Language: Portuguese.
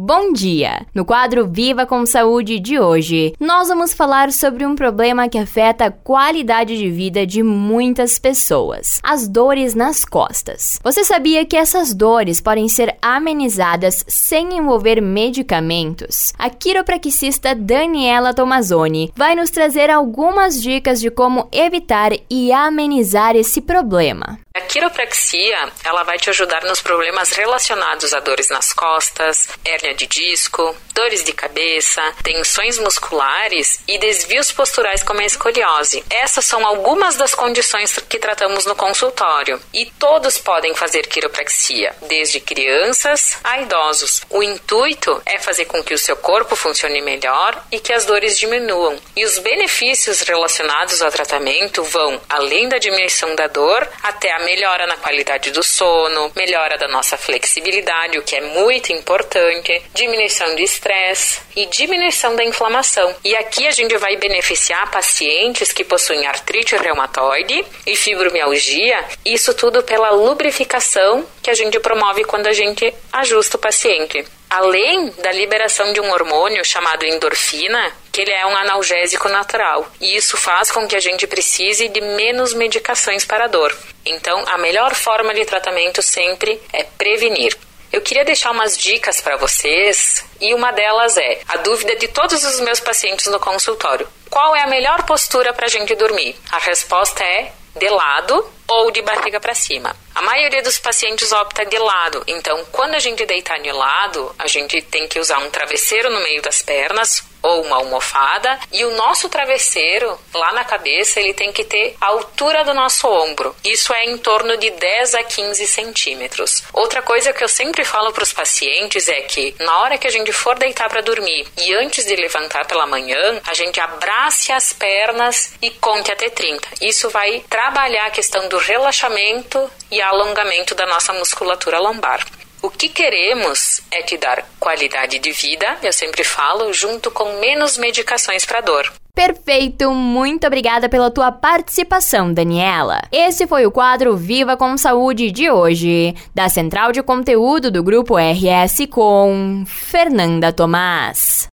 Bom dia! No quadro Viva com Saúde de hoje, nós vamos falar sobre um problema que afeta a qualidade de vida de muitas pessoas: as dores nas costas. Você sabia que essas dores podem ser amenizadas sem envolver medicamentos? A quiropraxista Daniela Tomazoni vai nos trazer algumas dicas de como evitar e amenizar esse problema. A quiropraxia, ela vai te ajudar nos problemas relacionados a dores nas costas, hérnia de disco, dores de cabeça, tensões musculares e desvios posturais como a escoliose. Essas são algumas das condições que tratamos no consultório e todos podem fazer quiropraxia, desde crianças a idosos. O intuito é fazer com que o seu corpo funcione melhor e que as dores diminuam. E os benefícios relacionados ao tratamento vão além da diminuição da dor até a melhora na qualidade do sono, melhora da nossa flexibilidade, o que é muito importante, diminuição de estresse e diminuição da inflamação. E aqui a gente vai beneficiar pacientes que possuem artrite reumatoide e fibromialgia, isso tudo pela lubrificação que a gente promove quando a gente ajusta o paciente além da liberação de um hormônio chamado endorfina, que ele é um analgésico natural. E isso faz com que a gente precise de menos medicações para a dor. Então, a melhor forma de tratamento sempre é prevenir. Eu queria deixar umas dicas para vocês e uma delas é a dúvida de todos os meus pacientes no consultório: qual é a melhor postura para a gente dormir? A resposta é de lado ou de barriga para cima. A maioria dos pacientes opta de lado, então quando a gente deitar de lado, a gente tem que usar um travesseiro no meio das pernas ou uma almofada e o nosso travesseiro lá na cabeça ele tem que ter a altura do nosso ombro. Isso é em torno de 10 a 15 centímetros. Outra coisa que eu sempre falo para os pacientes é que na hora que a gente for deitar para dormir e antes de levantar pela manhã, a gente abrace as pernas e conte até 30. Isso vai trabalhar a questão do relaxamento e alongamento da nossa musculatura lombar. O que queremos é te dar qualidade de vida, eu sempre falo, junto com menos medicações para dor. Perfeito, muito obrigada pela tua participação, Daniela. Esse foi o quadro Viva com Saúde de hoje, da Central de Conteúdo do Grupo RS com Fernanda Tomás.